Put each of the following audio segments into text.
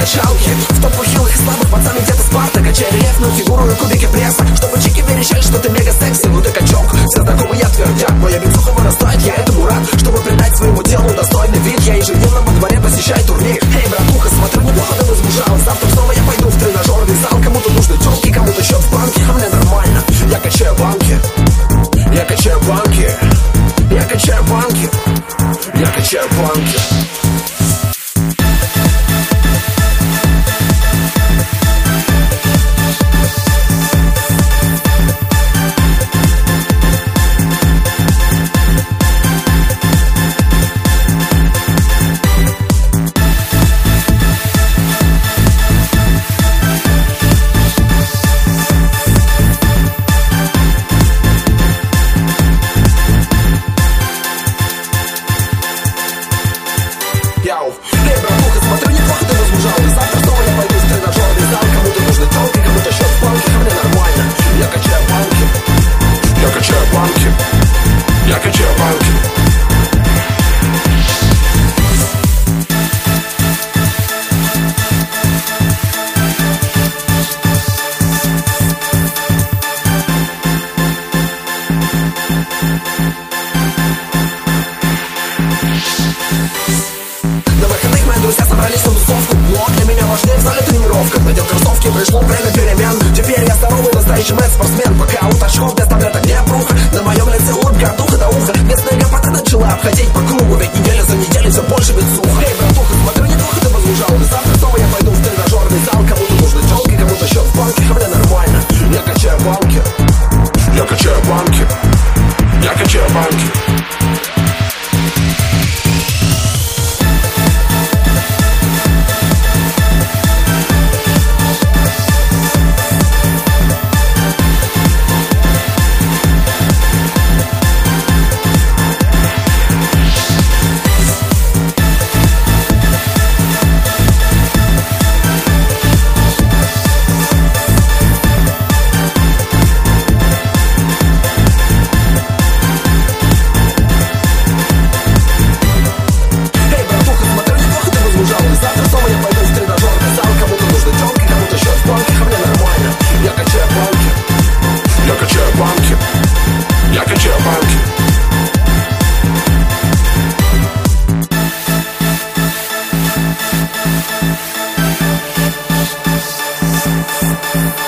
зависая в качалке В топ хилых и слабых пацаны где-то Спарта Качая рельефную фигуру и кубики пресса. Чтобы чики верещали, что ты мега секси Ну ты качок, все знакомые твердят Моя бицуха вырастает, я этому рад. Чтобы придать своему телу достойный вид Я ежедневно во дворе посещаю турнир. Эй, братуха, смотрю, неплохо ты возмужалась Завтра снова я пойду в тренажерный зал. Кому-то нужны телки, кому-то счет в банке. А мне нормально, я качаю банки. Я качаю банки. Я качаю банки. Я качаю банки На выходных мои друзья собрались на тусовку. Но для меня важнее в зале тренировка. Надел кроссовки, пришло время перемен. Теперь я здоровый настоящий мэтт-спортсмен Пока у тачков доставляет огня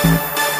Peace.